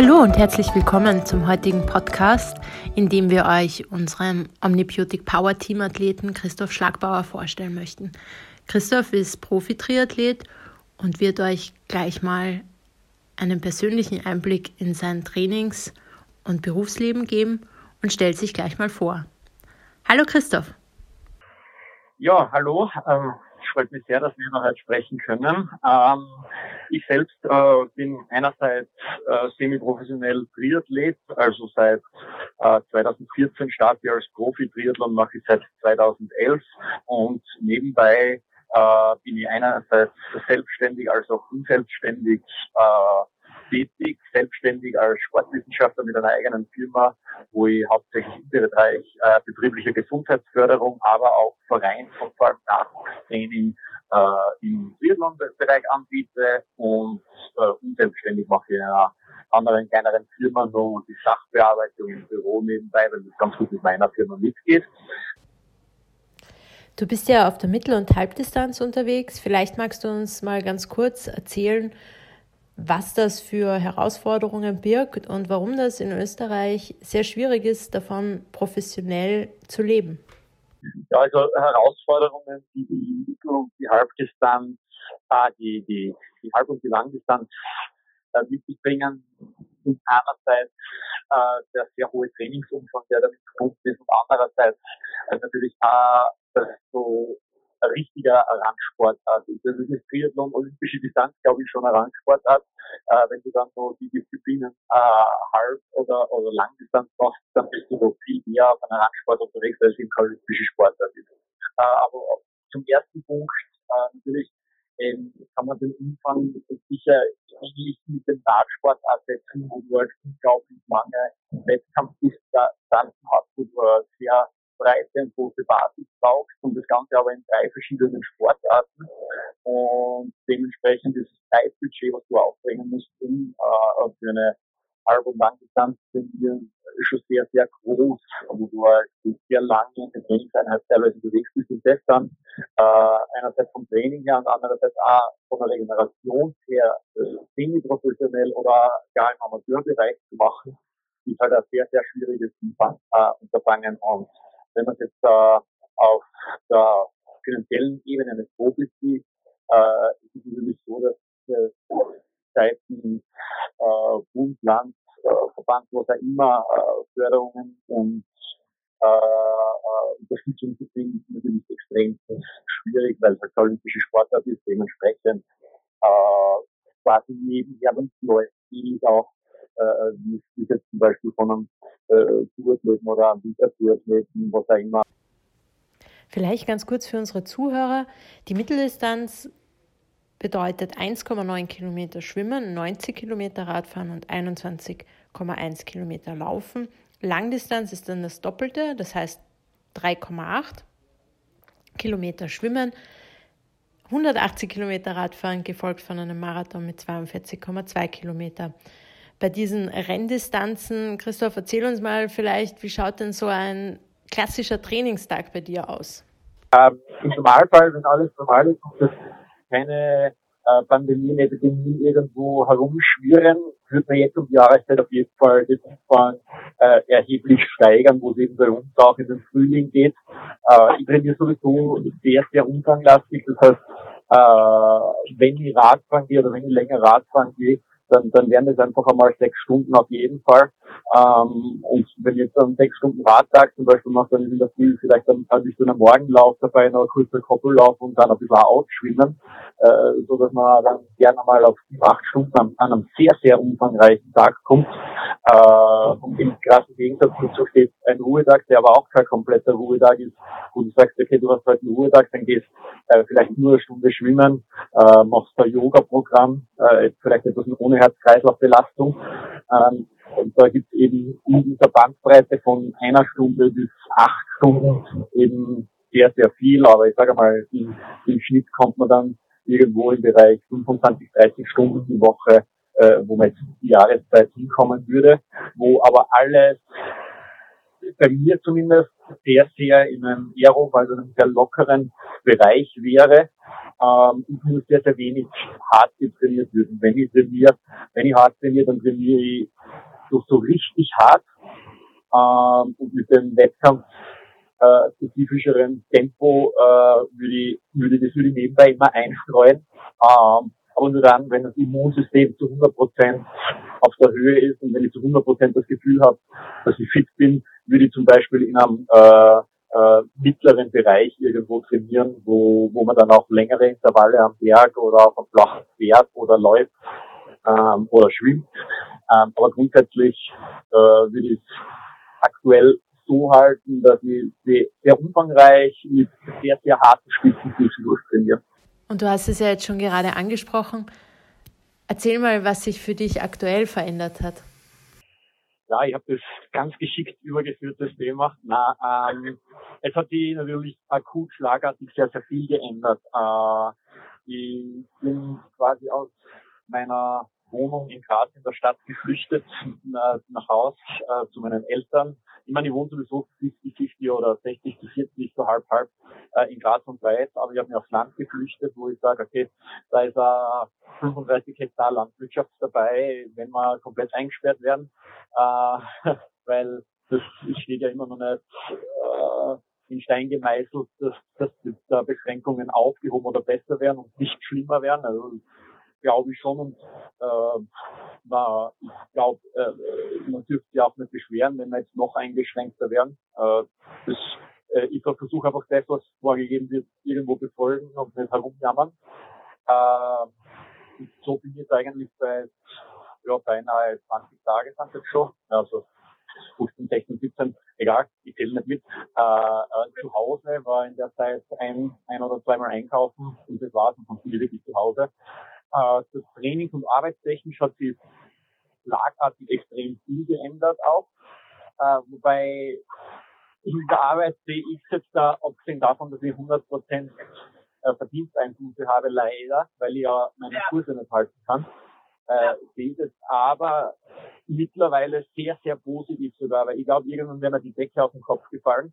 Hallo und herzlich willkommen zum heutigen Podcast, in dem wir euch unseren Omnibiotic Power Team Athleten Christoph Schlagbauer vorstellen möchten. Christoph ist Profi-Triathlet und wird euch gleich mal einen persönlichen Einblick in sein Trainings- und Berufsleben geben und stellt sich gleich mal vor. Hallo Christoph. Ja, hallo. Freut mich sehr, dass wir noch heute sprechen können. Ähm, ich selbst äh, bin einerseits äh, semi-professionell Triathlet, also seit äh, 2014 starte ich als Profi-Triathlon, mache ich seit 2011 und nebenbei äh, bin ich einerseits selbstständig als auch unselbstständig äh, tätig, selbstständig als Sportwissenschaftler mit einer eigenen Firma, wo ich hauptsächlich im Bereich äh, betrieblicher Gesundheitsförderung, aber auch Vereins- und vor allem Nachwuchstraining äh, im Triathlon-Bereich anbiete und äh, unselbstständig mache ich in einer anderen kleineren Firma noch die Sachbearbeitung im Büro nebenbei, weil das ganz gut mit meiner Firma mitgeht. Du bist ja auf der Mittel- und Halbdistanz unterwegs. Vielleicht magst du uns mal ganz kurz erzählen, was das für Herausforderungen birgt und warum das in Österreich sehr schwierig ist, davon professionell zu leben. Ja, also Herausforderungen, die die und die Halbdistanz, äh, die, die, die Halb- und die Langdistanz äh, mit sich bringen, sind einerseits äh, der sehr hohe Trainingsumfang, der damit verbunden ist, und andererseits äh, natürlich auch das so ein richtiger Randsportart ist. Das ist Triathlon, olympische Distanz, glaube ich, schon eine Randsportart. Äh, wenn du dann so die Disziplinen äh, Halb- oder, oder Langdistanz machst, dann bist du so viel mehr auf einer Randsport unterwegs, als keine olympische Sportart ist. Äh, aber zum ersten Punkt, äh, natürlich ähm, kann man den Umfang sicher ähnlich mit dem Radsport ersetzen, wo du halt unglaublich lange Wettkampfdistanzen hast, wo du sehr breite und große Basis brauchst und das Ganze aber in drei verschiedenen Sportarten. Und dementsprechend ist das Zeitbudget, was du aufbringen musst, um äh, für eine Halb- und Langdistanz trainieren, schon sehr, sehr groß, wo du halt sehr lange in der Trainingseinheit teilweise unterwegs bist und das dann äh, einerseits vom Training her und andererseits auch von der Regeneration her äh, semi-professionell oder gar im Amateurbereich zu machen, ist halt ein sehr, sehr schwieriges äh, Unterfangen und wenn man es jetzt äh, auf der finanziellen Ebene eines Profis sieht, äh, ist es natürlich so, dass äh, seitens äh, Bund, Land, äh, Verband, was auch immer, äh, Förderungen und äh, äh, Unterstützung zu finden, natürlich extrem schwierig, weil es halt olympische Sportart ist, dementsprechend äh, quasi nebenher läuft, die auch äh, wie es jetzt zum Beispiel von einem äh, oder einem Wintertourathleten, was auch immer. Vielleicht ganz kurz für unsere Zuhörer. Die Mitteldistanz bedeutet 1,9 Kilometer Schwimmen, 90 Kilometer Radfahren und 21,1 Kilometer Laufen. Langdistanz ist dann das Doppelte, das heißt 3,8 Kilometer Schwimmen, 180 Kilometer Radfahren, gefolgt von einem Marathon mit 42,2 Kilometer bei diesen Renndistanzen. Christoph, erzähl uns mal vielleicht, wie schaut denn so ein klassischer Trainingstag bei dir aus? Ähm, Im Normalfall, wenn alles normal ist und es keine äh, Pandemie, eine Epidemie irgendwo herumschwirren, wird man jetzt um die Jahreszeit auf jeden Fall den Umfang äh, erheblich steigern, wo es eben bei uns auch in den Frühling geht. Äh, ich trainiere sowieso sehr, sehr umfanglastig. Das heißt, äh, wenn ich Radfahren gehe oder wenn ich länger Radfahren gehe, dann, dann wären das einfach einmal sechs Stunden auf jeden Fall. Ähm, und wenn jetzt einen sechs Stunden Radtag zum Beispiel mache, dann ist in der Früh vielleicht ein, ein bisschen ein Morgenlauf dabei, noch ein kurzer Koppellauf und dann ein bisschen Ausschwimmen, äh, so dass man dann gerne mal auf acht Stunden an, an einem sehr, sehr umfangreichen Tag kommt. Äh, und im krassen Gegensatz dazu steht ein Ruhetag, der aber auch kein kompletter Ruhetag ist, wo du sagst, okay, du hast heute einen Ruhetag, dann gehst äh, vielleicht nur eine Stunde schwimmen, äh, machst ein Yoga-Programm, äh, vielleicht etwas ohne Herz-Kreislauf-Belastung. Ähm, und da gibt es eben in dieser Bandbreite von einer Stunde bis acht Stunden eben sehr, sehr viel. Aber ich sage mal, im, im Schnitt kommt man dann irgendwo im Bereich 25, 30 Stunden die Woche, äh, wo man jetzt die Jahreszeit hinkommen würde, wo aber alles bei mir zumindest sehr, sehr in einem Aero, also einem sehr lockeren Bereich wäre. ähm, und nur sehr, sehr wenig hart trainiert wird. Und wenn ich trainiere, wenn ich hart trainiere, dann trainiere ich so, so richtig hart ähm, und mit dem Wettkampf äh, spezifischeren Tempo äh, würde ich, würde das würde ich nebenbei immer einstreuen. Ähm, aber nur dann, wenn das Immunsystem zu 100 Prozent auf der Höhe ist und wenn ich zu 100 Prozent das Gefühl habe, dass ich fit bin, würde ich zum Beispiel in einem äh, äh, mittleren Bereich irgendwo trainieren, wo, wo man dann auch längere Intervalle am Berg oder auf einem flachen Pferd oder läuft ähm, oder schwimmt. Ähm, aber grundsätzlich äh, würde ich aktuell so halten, dass ich sehr umfangreich mit sehr, sehr harten Spitzen zwischendurch trainiere. Und du hast es ja jetzt schon gerade angesprochen. Erzähl mal, was sich für dich aktuell verändert hat. Ja, ich habe das ganz geschickt übergeführt, das Thema. Na, ähm, es hat sich natürlich akut schlagartig sehr, sehr viel geändert. Äh, ich bin quasi aus meiner Wohnung in Graz in der Stadt geflüchtet, nach, nach Haus äh, zu meinen Eltern. Ich meine, ich wohne sowieso 50-50 oder 60-40, so halb halb äh, in Graz und Weiß, aber ich habe mich aufs Land geflüchtet, wo ich sage, okay, da ist äh, 35 Hektar Landwirtschaft dabei, wenn wir komplett eingesperrt werden, äh, weil das steht ja immer noch nicht äh, in Stein gemeißelt, dass, dass da Beschränkungen aufgehoben oder besser werden und nicht schlimmer werden. Also glaube ich schon. Und äh, na, ich glaube, äh, man dürfte sich auch nicht beschweren, wenn wir jetzt noch eingeschränkter werden. Äh, das, äh, ich versuche einfach das, was vorgegeben wird, irgendwo befolgen und nicht herumjammern. Äh, so bin ich jetzt eigentlich seit ja, beinahe 20 Tage sind jetzt schon. Also 15, 16, 17, egal, ich zähle nicht mit. Äh, äh, zu Hause war in der Zeit ein, ein oder zweimal einkaufen und das war's und dann bin ich wirklich zu Hause. Äh, das Trainings- und arbeitstechnisch hat sich schlagartig extrem viel geändert auch. Äh, wobei in der Arbeit sehe ich jetzt da, abgesehen davon, dass ich 100 Prozent äh, Verdiensteinbuße habe, leider, weil ich ja meine Kurse nicht halten kann. Äh, sehe aber mittlerweile sehr, sehr positiv sogar, weil ich glaube, irgendwann wäre mir die Decke auf den Kopf gefallen.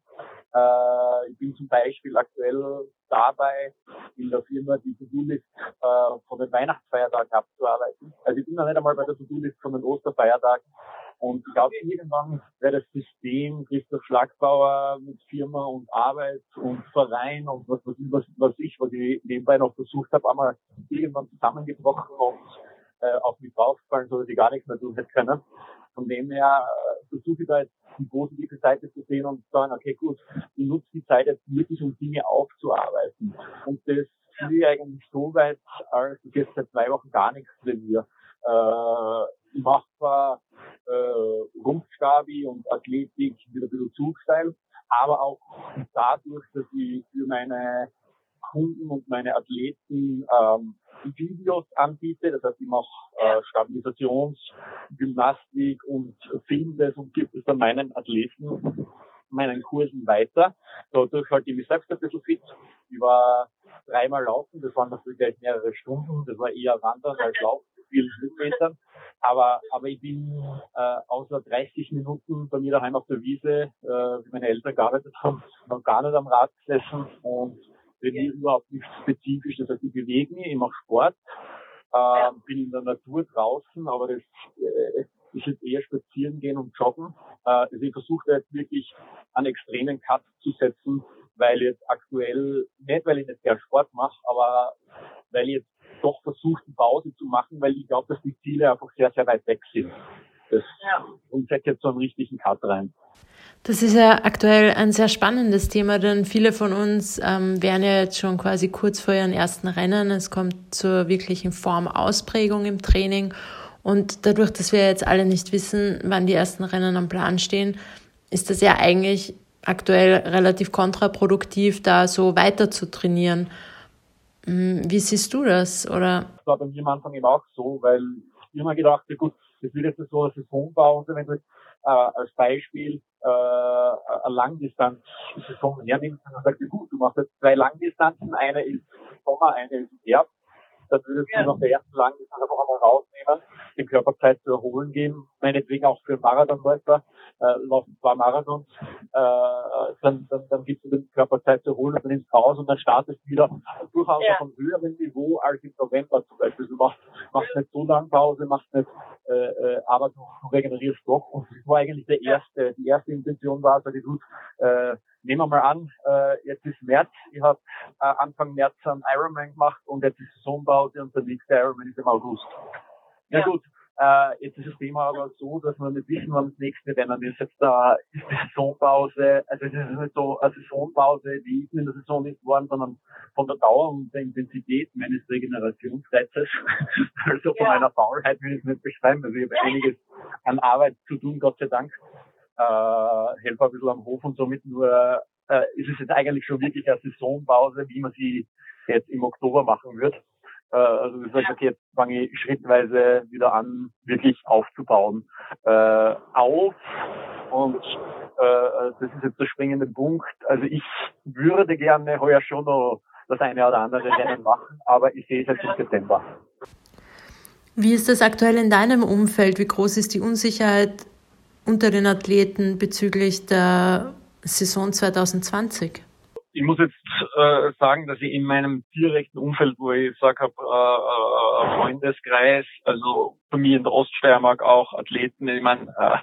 Äh, ich bin zum Beispiel aktuell dabei, in der Firma die To-Do-List äh, von den Weihnachtsfeiertagen abzuarbeiten. Also ich bin noch nicht einmal bei der To-Do-List von den Osterfeiertagen. Und ich glaube, irgendwann wäre das System Christoph Schlagbauer mit Firma und Arbeit und Verein und was, was, was ich, was ich nebenbei noch versucht habe, einmal irgendwann zusammengebrochen und äh, auf mich draufgefallen, so dass ich gar nichts mehr tun hätte können. Von dem her äh, versuche ich da jetzt die positive Seite zu sehen und zu sagen, okay, gut, ich nutze die Zeit jetzt wirklich, um Dinge aufzuarbeiten. Und das fühle ich eigentlich so weit, als ich jetzt seit zwei Wochen gar nichts trainiere. Äh, ich mache zwar äh, Rumpfstabi und Athletik wieder ein bisschen Zugsteil, aber auch dadurch, dass ich für meine Kunden und meine Athleten ähm, Videos anbiete. Das heißt, ich mache äh, Stabilisations, Gymnastik und filme das und gebe es dann meinen Athleten, meinen Kursen weiter. Dadurch halte ich mich selbst ein bisschen fit. Ich war dreimal laufen, das waren natürlich gleich mehrere Stunden. Das war eher Wandern als Laufen, vielen Höhenmetern. Aber, aber ich bin äh, außer 30 Minuten bei mir daheim auf der Wiese, äh, wie meine Eltern gearbeitet haben, noch gar nicht am Rad gesessen und trainiere überhaupt nicht spezifisch. Das heißt, ich bewege mich, ich mache Sport, äh, bin in der Natur draußen, aber das äh, ist jetzt eher spazieren gehen und joggen. Äh, also ich versuche jetzt wirklich einen extremen Cut zu setzen, weil jetzt aktuell, nicht weil ich nicht gern Sport mache, aber weil ich jetzt doch versuche, eine Pause zu machen, weil ich glaube, dass die Ziele einfach sehr, sehr weit weg sind. Das, ja. Und setze jetzt so einen richtigen Cut rein. Das ist ja aktuell ein sehr spannendes Thema, denn viele von uns ähm, wären ja jetzt schon quasi kurz vor ihren ersten Rennen. Es kommt zur wirklichen Formausprägung im Training. Und dadurch, dass wir jetzt alle nicht wissen, wann die ersten Rennen am Plan stehen, ist das ja eigentlich aktuell relativ kontraproduktiv, da so weiter zu trainieren. Hm, wie siehst du das? Oder? Das war bei mir am Anfang eben auch so, weil ich immer gedacht habe, gut, das wird jetzt so eine Saisonbau und wenn du äh, als Beispiel äh, eine Langdistanz-Saison hernimmst und sagst, gut, du machst jetzt zwei Langdistanzen, eine ist Sommer, eine ist Herbst, dann würdest ja. du nach der ersten Langdistanz einfach einmal rausnehmen nehmen, den Körper Zeit zu erholen geben, meinetwegen auch für Marathonläufer, äh, laufen zwei Marathons, äh, dann, dann, dann gibst du den Körper Zeit zu erholen und dann ins Haus und dann startest du wieder durchaus ja. auf einem höheren Niveau als im November zum Beispiel. Du machst, machst nicht so lange Pause, machst nicht, äh, äh, aber du, du regenerierst doch. Und das war eigentlich der erste, die erste Intention war, sag ich, gut, äh, nehmen wir mal an, äh, jetzt ist März, ich habe äh, Anfang März einen Ironman gemacht und jetzt ist Saisonpause und der nächste Ironman ist im August. Ja, ja. gut, äh, jetzt ist das Thema aber so, dass wir nicht wissen, wann das nächste Rennen ist. Jetzt da ist die Saisonpause, also es ist nicht so eine Saisonpause, die ist in der Saison nicht geworden, sondern von der Dauer und der Intensität meines Regenerationsreizes, also von ja. meiner Faulheit will ich es nicht beschreiben. Also ich habe einiges an Arbeit zu tun, Gott sei Dank. Äh, helfe ein bisschen am Hof und somit nur äh, ist es jetzt eigentlich schon wirklich eine Saisonpause, wie man sie jetzt im Oktober machen wird. Äh, also ich sage, okay, jetzt fange ich schrittweise wieder an, wirklich aufzubauen. Äh, auf und äh, das ist jetzt der springende Punkt. Also ich würde gerne heuer schon noch das eine oder andere Rennen machen, aber ich sehe es jetzt im September. Wie ist das aktuell in deinem Umfeld? Wie groß ist die Unsicherheit unter den Athleten bezüglich der Saison 2020? Ich muss jetzt äh, sagen, dass ich in meinem direkten Umfeld, wo ich sage, habe äh, äh, Freundeskreis, also bei mir in der Oststeiermark auch Athleten, ich meine, äh,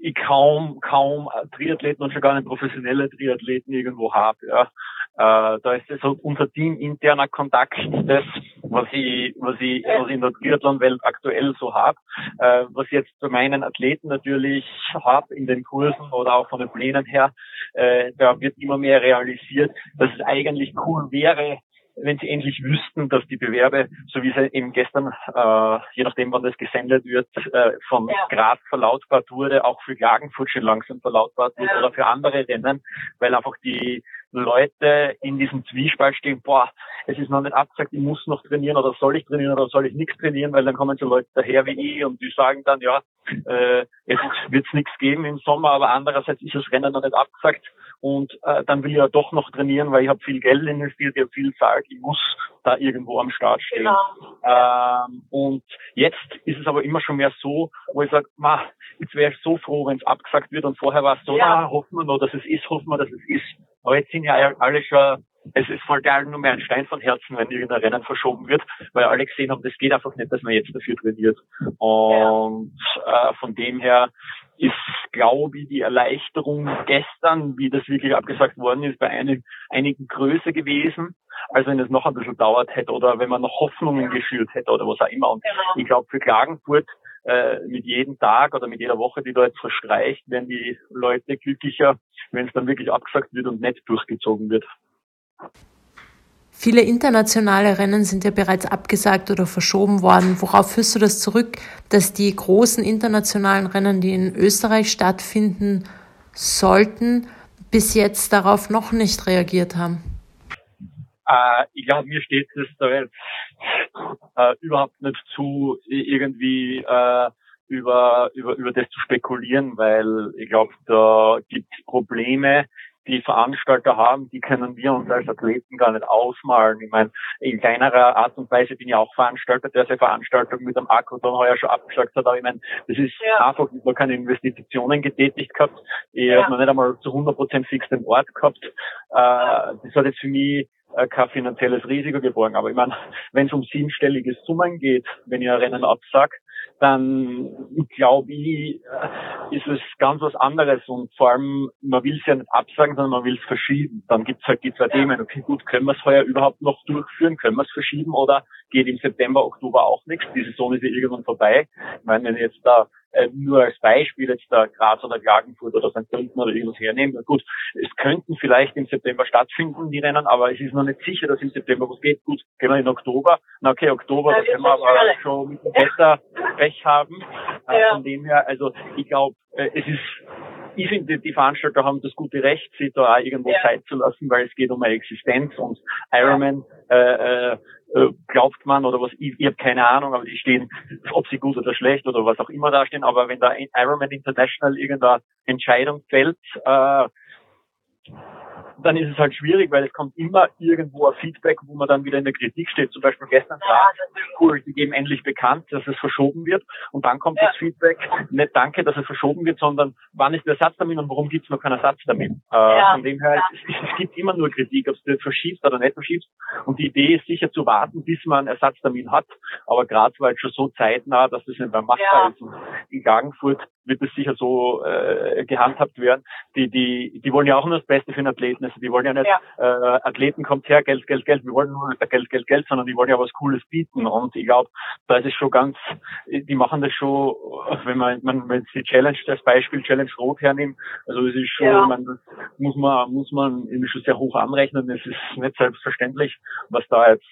ich kaum, kaum Triathleten und schon gar nicht professionelle Triathleten irgendwo habe. Ja. Äh, da ist das so unser Team interner Kontakt, das, was ich, was ich, was ich in der Triathlon-Welt aktuell so habe. Äh, was ich jetzt bei meinen Athleten natürlich habe in den Kursen oder auch von den Plänen her, äh, da wird immer mehr realisiert, dass es eigentlich cool wäre, wenn sie endlich wüssten, dass die Bewerbe, so wie sie eben gestern, äh, je nachdem wann das gesendet wird, äh, von ja. Graz verlautbart wurde, auch für Klagenfurt schon langsam verlautbart wird ja. oder für andere Rennen, weil einfach die Leute in diesem Zwiespalt stehen, boah, es ist noch nicht abgesagt, ich muss noch trainieren oder soll ich trainieren oder soll ich nichts trainieren, weil dann kommen so Leute daher wie ich und die sagen dann, ja, äh, es wird nichts geben im Sommer, aber andererseits ist das Rennen noch nicht abgesagt und äh, dann will ich ja doch noch trainieren, weil ich habe viel Geld investiert, ich habe viel Zeit, ich muss da irgendwo am Start stehen. Genau. Ähm, und jetzt ist es aber immer schon mehr so, wo ich sage, jetzt wäre ich so froh, wenn es abgesagt wird und vorher war es so, ja. na, hoffen wir noch, dass es ist, hoffen wir, dass es ist. Aber jetzt sind ja alle schon es ist voll geil, nur mehr ein Stein von Herzen, wenn irgendein Rennen verschoben wird, weil alle gesehen haben, das geht einfach nicht, dass man jetzt dafür trainiert. Und ja. äh, von dem her ist, glaube ich, die Erleichterung gestern, wie das wirklich abgesagt worden ist, bei einem, einigen größer gewesen, als wenn es noch ein bisschen dauert hätte oder wenn man noch Hoffnungen geschürt hätte oder was auch immer. Und genau. ich glaube, für Klagenfurt äh, mit jedem Tag oder mit jeder Woche, die da jetzt verstreicht, werden die Leute glücklicher, wenn es dann wirklich abgesagt wird und nicht durchgezogen wird. Viele internationale Rennen sind ja bereits abgesagt oder verschoben worden. Worauf führst du das zurück, dass die großen internationalen Rennen, die in Österreich stattfinden sollten, bis jetzt darauf noch nicht reagiert haben? Äh, ich glaube, mir steht es da jetzt äh, überhaupt nicht zu, irgendwie äh, über, über, über das zu spekulieren, weil ich glaube, da gibt es Probleme, die Veranstalter haben, die können wir uns als Athleten gar nicht ausmalen. Ich meine, in kleinerer Art und Weise bin ich auch Veranstalter, der seine Veranstaltung mit dem Akku dann heuer schon abgesagt hat. Aber ich meine, das ist ja. einfach noch keine Investitionen getätigt gehabt. Ich ja. habe noch nicht einmal zu 100 Prozent fix den Ort gehabt. Äh, das hat jetzt für mich äh, kein finanzielles Risiko geborgen. Aber ich meine, wenn es um siebenstellige Summen geht, wenn ich ein Rennen absag, dann glaube ich, äh, ist es ganz was anderes und vor allem, man will es ja nicht absagen, sondern man will es verschieben. Dann gibt es halt die zwei Themen, okay gut, können wir es heuer überhaupt noch durchführen, können wir es verschieben oder geht im September, Oktober auch nichts, die Saison ist ja irgendwann vorbei. Ich meine, wenn jetzt da äh, nur als Beispiel jetzt da Graz oder Klagenfurt oder St. Pölten oder irgendwas hernehmen. Gut, es könnten vielleicht im September stattfinden, die Rennen, aber es ist noch nicht sicher, dass im September was geht. Gut, gehen wir in Oktober. Na okay, Oktober, da können wir aber schon mit dem Wetter Pech haben. Äh, ja. Von dem her, also ich glaube, äh, es ist ich finde, die Veranstalter haben das gute Recht, sich da auch irgendwo ja. Zeit zu lassen, weil es geht um eine Existenz und Ironman äh, äh, äh, glaubt man oder was, ich, ich habe keine Ahnung, aber die stehen, ob sie gut oder schlecht oder was auch immer da stehen, aber wenn da Ironman International irgendeine Entscheidung fällt, äh, dann ist es halt schwierig, weil es kommt immer irgendwo ein Feedback, wo man dann wieder in der Kritik steht. Zum Beispiel gestern war cool, sie geben endlich bekannt, dass es verschoben wird. Und dann kommt ja. das Feedback, nicht danke, dass es verschoben wird, sondern wann ist der Ersatztermin und warum gibt es noch keinen Ersatztermin? Äh, ja. Von dem her, es, es, gibt immer nur Kritik, ob du verschiebst oder nicht verschiebst. Und die Idee ist sicher zu warten, bis man einen Ersatztermin hat. Aber gerade war jetzt schon so zeitnah, dass das nicht mehr machbar ja. ist. Und in Klagenfurt wird es sicher so äh, gehandhabt werden. Die, die, die wollen ja auch nur das Beste für den Athleten. Also die wollen ja nicht, ja. Äh, Athleten kommt her, Geld, Geld, Geld. Wir wollen nur nicht Geld, Geld, Geld, sondern die wollen ja was Cooles bieten. Und ich glaube, da ist es schon ganz, die machen das schon, wenn man, man wenn sie Challenge das Beispiel Challenge Rot hernimmt, also es ist schon, ja. man, das muss man, muss man irgendwie schon sehr hoch anrechnen. Es ist nicht selbstverständlich, was da jetzt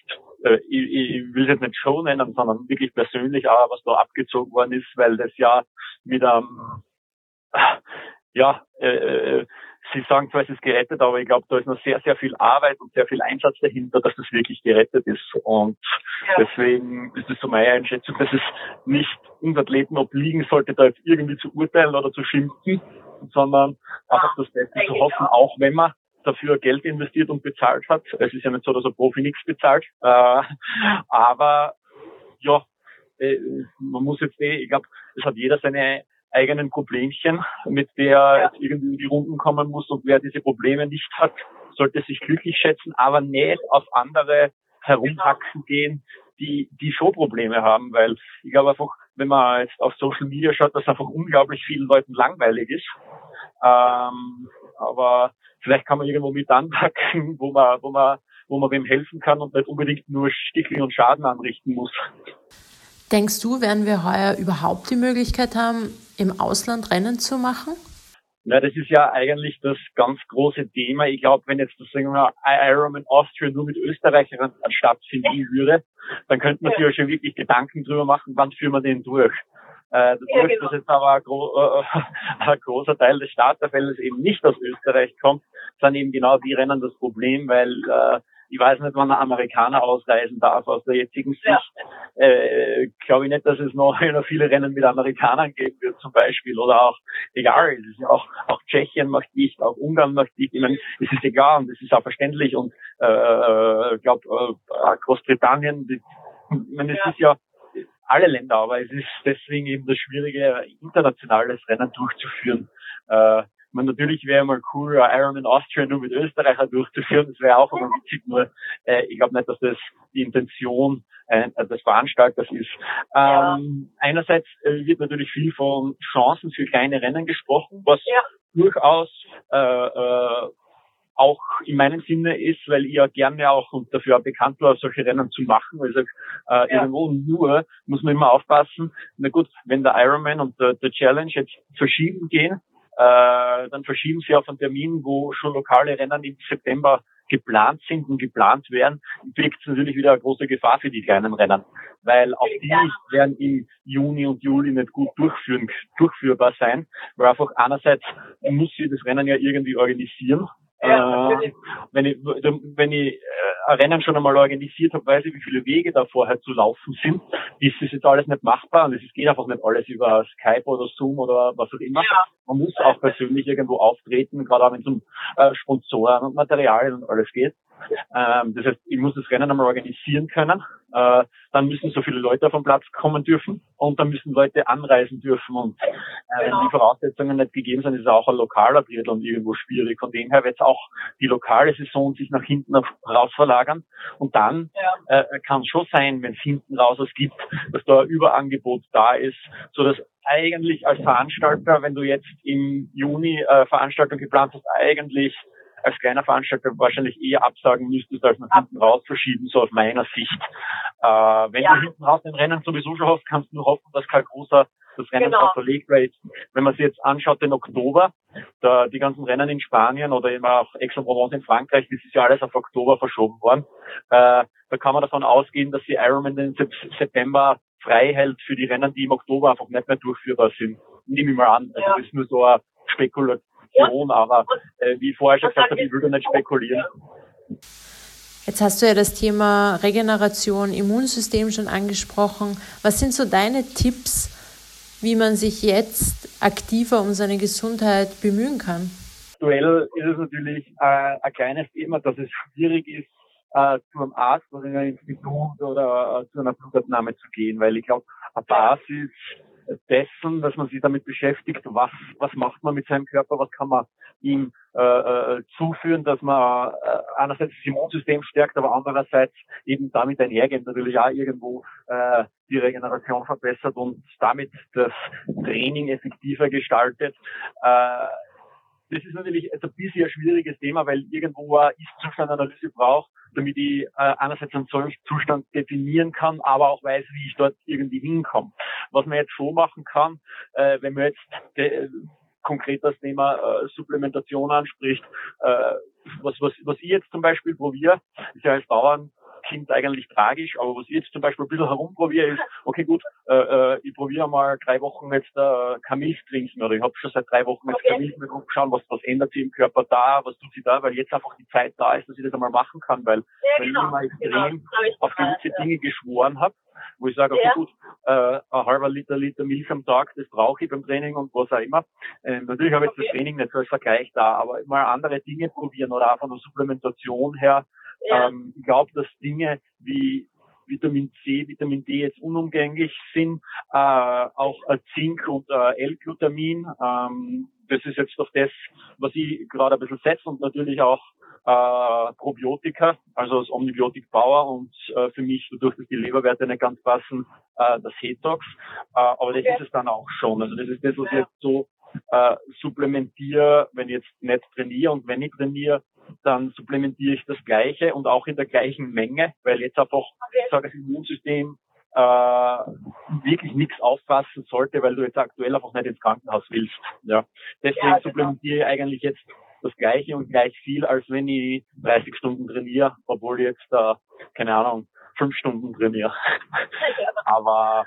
äh, ich, ich will es jetzt nicht Show nennen, sondern wirklich persönlich auch, was da abgezogen worden ist, weil das ja mit einem, ja, äh, äh, Sie sagen zwar, es ist gerettet, aber ich glaube, da ist noch sehr, sehr viel Arbeit und sehr viel Einsatz dahinter, dass das wirklich gerettet ist. Und ja. deswegen ist es so meine Einschätzung, dass es nicht uns Athleten obliegen sollte, da jetzt irgendwie zu urteilen oder zu schimpfen, sondern einfach das Beste zu hoffen, auch wenn man dafür Geld investiert und bezahlt hat. Es ist ja nicht so, dass ein Profi nichts bezahlt. Äh, aber ja, äh, man muss jetzt eh, ich glaube, es hat jeder seine eigenen Problemchen, mit der er jetzt irgendwie in die Runden kommen muss und wer diese Probleme nicht hat, sollte sich glücklich schätzen, aber nicht auf andere herumhacken gehen, die, die schon Probleme haben, weil ich glaube einfach, wenn man jetzt auf Social Media schaut, dass einfach unglaublich vielen Leuten langweilig ist. Ähm, aber vielleicht kann man irgendwo mit anpacken, wo man, wo man, wo man wem helfen kann und nicht unbedingt nur Stickeln und Schaden anrichten muss. Denkst du, werden wir heuer überhaupt die Möglichkeit haben, im Ausland Rennen zu machen? Na, das ist ja eigentlich das ganz große Thema. Ich glaube, wenn jetzt das sagen wir, Ironman Austria nur mit Österreichern stattfinden würde, dann könnte man sich ja schon wirklich Gedanken drüber machen, wann führen wir den durch. Äh, dadurch, ja, genau. dass jetzt aber ein, gro äh, ein, großer Teil des Starterfeldes eben nicht aus Österreich kommt, sind eben genau die Rennen das Problem, weil äh, ich weiß nicht, wann ein Amerikaner ausreisen darf aus der jetzigen Sicht. Ja. Äh, Glaube ich nicht, dass es noch, noch viele Rennen mit Amerikanern geben wird zum Beispiel. Oder auch, egal, es ist ja auch, auch Tschechien macht dicht, auch Ungarn macht dicht. Ich meine, es ist egal und es ist auch verständlich. Und äh, ich glaube, äh, Großbritannien, die, ich meine, es ja. ist ja alle Länder, aber es ist deswegen eben das Schwierige, internationales Rennen durchzuführen. Äh, man, natürlich wäre mal cool, Ironman Austria nur mit Österreicher durchzuführen. Das wäre auch immer witzig, nur äh, ich glaube nicht, dass das die Intention äh, des Veranstalters ist. Ja. Ähm, einerseits äh, wird natürlich viel von Chancen für kleine Rennen gesprochen, was ja. durchaus äh, äh, auch in meinem Sinne ist, weil ich ja gerne auch und dafür auch bekannt war, solche Rennen zu machen. Also äh, ja. irgendwo nur muss man immer aufpassen. Na gut, wenn der Ironman und der, der Challenge jetzt verschieben gehen, äh, dann verschieben sie auf einen Termin, wo schon lokale Rennen im September geplant sind und geplant werden, birgt es natürlich wieder eine große Gefahr für die kleinen Rennen, weil auch die werden im Juni und Juli nicht gut durchführen, durchführbar sein, weil einfach einerseits muss sie das Rennen ja irgendwie organisieren ja, äh, wenn ich, wenn ich äh, ein Rennen schon einmal organisiert habe, weiß ich, wie viele Wege da vorher zu laufen sind. Das ist jetzt alles nicht machbar und es geht einfach nicht alles über Skype oder Zoom oder was auch immer. Ja. Man muss auch persönlich irgendwo auftreten, gerade auch wenn es um äh, Sponsoren und Materialien und alles geht. Ähm, das heißt, ich muss das Rennen einmal organisieren können. Äh, dann müssen so viele Leute auf den Platz kommen dürfen und dann müssen Leute anreisen dürfen. Und äh, wenn die Voraussetzungen nicht gegeben sind, ist auch ein lokaler Triathlon irgendwo schwierig. Von dem her wird es auch die lokale Saison sich nach hinten raus verlagern. Und dann äh, kann es schon sein, wenn es hinten raus was gibt, dass da ein Überangebot da ist, so dass eigentlich als Veranstalter, wenn du jetzt im Juni äh, Veranstaltung geplant hast, eigentlich als kleiner Veranstalter wahrscheinlich eher absagen müsstest, als nach hinten raus verschieben, so aus meiner Sicht. Äh, wenn ja. du hinten raus den Rennen sowieso schon hast, kannst du nur hoffen, dass kein großer das Rennen genau. verlegt, weil jetzt, wenn man sich jetzt anschaut, den Oktober, da, die ganzen Rennen in Spanien oder immer auch Aix-en-Provence in Frankreich, das ist ja alles auf Oktober verschoben worden. Äh, da kann man davon ausgehen, dass die Ironman den September frei hält für die Rennen, die im Oktober einfach nicht mehr durchführbar sind. Nehme ich mal an. Also ja. das ist nur so eine Spekulation Spekulation, aber äh, wie vorher schon gesagt habe, ich würde nicht spekulieren. Jetzt hast du ja das Thema Regeneration, Immunsystem schon angesprochen. Was sind so deine Tipps, wie man sich jetzt aktiver um seine Gesundheit bemühen kann? aktuell ist es natürlich äh, ein kleines Thema, dass es schwierig ist, äh, zu einem Arzt oder in ein Institut oder äh, zu einer Blutabnahme zu gehen, weil ich glaube, eine Basis dessen, dass man sich damit beschäftigt, was, was macht man mit seinem Körper, was kann man ihm äh, äh, zuführen, dass man äh, einerseits das Immunsystem stärkt, aber andererseits eben damit einhergehend natürlich auch irgendwo äh, die Regeneration verbessert und damit das Training effektiver gestaltet. Äh, das ist natürlich ein bisschen ein schwieriges Thema, weil irgendwo eine Ist-Zustand-Analyse braucht, damit ich äh, einerseits einen solchen Zustand definieren kann, aber auch weiß, wie ich dort irgendwie hinkomme. Was man jetzt schon machen kann, äh, wenn man jetzt de, konkret das Thema äh, Supplementation anspricht, äh, was, was, was ich jetzt zum Beispiel probiere, ist ja als Bauern klingt eigentlich tragisch, aber was ich jetzt zum Beispiel ein bisschen herumprobiere, ist, okay gut, äh, äh, ich probiere mal drei Wochen jetzt äh, Milch trinken oder ich habe schon seit drei Wochen jetzt okay. kein Milch mehr schauen, was, was ändert sich im Körper da, was tut sich da, weil jetzt einfach die Zeit da ist, dass ich das einmal machen kann, weil ja, wenn genau, ich immer extrem genau, auf gewisse ja. Dinge geschworen habe, wo ich sage, okay ja. gut, äh, ein halber Liter, Liter Milch am Tag, das brauche ich beim Training und was auch immer. Ähm, natürlich habe ich okay. jetzt das Training nicht als Vergleich da, aber mal andere Dinge probieren oder auch von der Supplementation her ja. Ähm, ich glaube, dass Dinge wie Vitamin C, Vitamin D jetzt unumgänglich sind, äh, auch Zink und äh, L-Glutamin. Ähm, das ist jetzt doch das, was ich gerade ein bisschen setze und natürlich auch äh, Probiotika, also das Omnibiotik Power und äh, für mich, dadurch, dass die Leberwerte nicht ganz passen, äh, das Hetox. Äh, aber das okay. ist es dann auch schon. Also das ist das, was ich jetzt so äh, supplementiere, wenn ich jetzt nicht trainiere und wenn ich trainiere, dann supplementiere ich das Gleiche und auch in der gleichen Menge, weil jetzt einfach, ich sage, das Immunsystem äh, wirklich nichts auffassen sollte, weil du jetzt aktuell einfach nicht ins Krankenhaus willst. Ja. Deswegen ja, genau. supplementiere ich eigentlich jetzt das Gleiche und gleich viel, als wenn ich 30 Stunden trainiere, obwohl ich jetzt, äh, keine Ahnung, fünf Stunden trainiere. Aber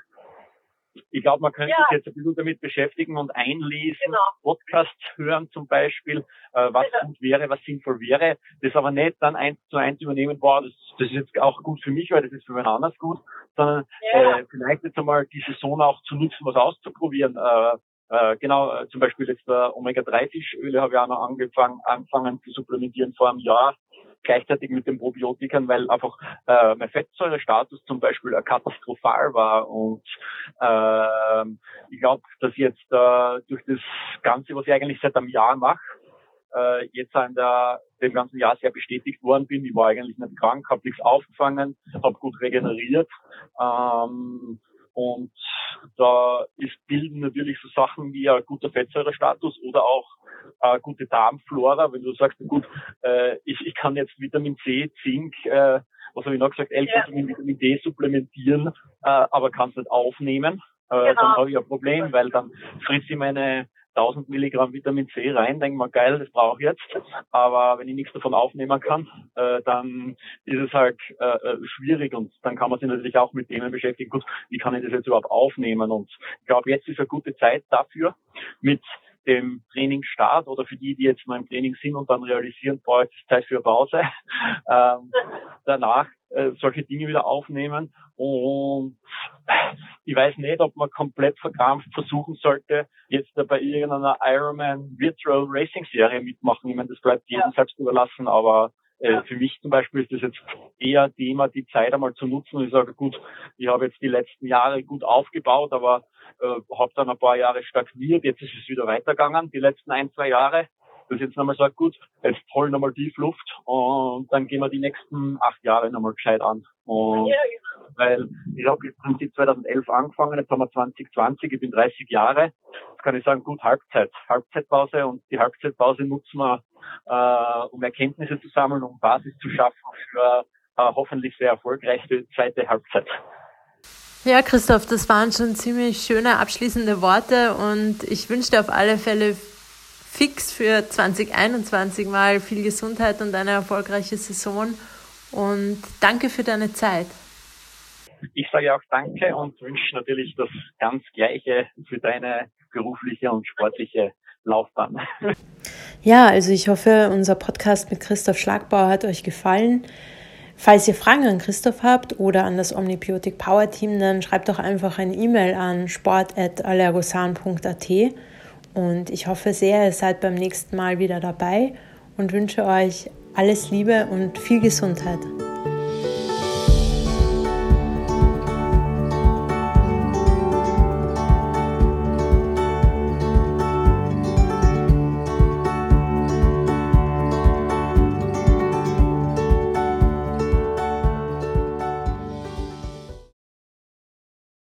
ich glaube, man könnte ja. sich jetzt ein bisschen damit beschäftigen und einlesen, genau. Podcasts hören zum Beispiel, äh, was genau. gut wäre, was sinnvoll wäre. Das aber nicht dann eins zu eins übernehmen, boah, das, das ist jetzt auch gut für mich, weil das ist für wen anders gut, sondern ja. äh, vielleicht jetzt einmal die Saison auch zu nutzen, was auszuprobieren. Äh, äh, genau, äh, zum Beispiel jetzt der Omega-3-Fischöle habe ich auch noch angefangen, angefangen zu supplementieren vor einem Jahr gleichzeitig mit den Probiotikern, weil einfach äh, mein Fettsäurestatus zum Beispiel äh, katastrophal war und äh, ich glaube, dass jetzt äh, durch das Ganze, was ich eigentlich seit einem Jahr mache, äh, jetzt in der, dem ganzen Jahr sehr bestätigt worden bin. Ich war eigentlich nicht krank, habe nichts aufgefangen, habe gut regeneriert. Ähm, und da ist bilden natürlich so Sachen wie ein guter Fettsäurestatus oder auch äh, gute Darmflora. Wenn du sagst, gut, äh, ich, ich kann jetzt Vitamin C, Zink, äh, was habe ich noch gesagt, L-Vitamin, ja. Vitamin D supplementieren, äh, aber kann es nicht aufnehmen. Äh, genau. Dann habe ich ein Problem, weil dann frisst ich meine 1000 Milligramm Vitamin C rein, denke mal geil, das brauche ich jetzt. Aber wenn ich nichts davon aufnehmen kann, äh, dann ist es halt äh, äh, schwierig und dann kann man sich natürlich auch mit Themen beschäftigen. Gut, wie kann ich das jetzt überhaupt aufnehmen? Und ich glaube, jetzt ist eine gute Zeit dafür, mit dem Trainingsstart oder für die, die jetzt mal im Training sind und dann realisieren, boah, jetzt ist Zeit für Pause, ähm, danach äh, solche Dinge wieder aufnehmen. Und ich weiß nicht, ob man komplett verkrampft versuchen sollte, jetzt bei irgendeiner Ironman Virtual Racing Serie mitmachen. Ich meine, das bleibt jedem ja. selbst überlassen, aber äh, für mich zum Beispiel ist das jetzt eher Thema, die Zeit einmal zu nutzen und ich sage, gut, ich habe jetzt die letzten Jahre gut aufgebaut, aber äh, habe dann ein paar Jahre stagniert, jetzt ist es wieder weitergegangen, die letzten ein, zwei Jahre. Das jetzt nochmal sagt, gut, jetzt holen nochmal tief Luft und dann gehen wir die nächsten acht Jahre nochmal gescheit an. Und ja. Weil ich habe im Prinzip 2011 angefangen, jetzt haben wir 2020, ich bin 30 Jahre. Jetzt kann ich sagen, gut, Halbzeit, Halbzeitpause und die Halbzeitpause nutzen wir, äh, um Erkenntnisse zu sammeln, um Basis zu schaffen für äh, hoffentlich sehr erfolgreiche zweite Halbzeit. Ja, Christoph, das waren schon ziemlich schöne abschließende Worte und ich wünsche dir auf alle Fälle fix für 2021 mal viel Gesundheit und eine erfolgreiche Saison und danke für deine Zeit. Ich sage auch danke und wünsche natürlich das ganz Gleiche für deine berufliche und sportliche Laufbahn. Ja, also ich hoffe, unser Podcast mit Christoph Schlagbauer hat euch gefallen. Falls ihr Fragen an Christoph habt oder an das Omnibiotic Power Team, dann schreibt doch einfach eine E-Mail an sport.allergosan.at Und ich hoffe sehr, ihr seid beim nächsten Mal wieder dabei und wünsche euch alles Liebe und viel Gesundheit.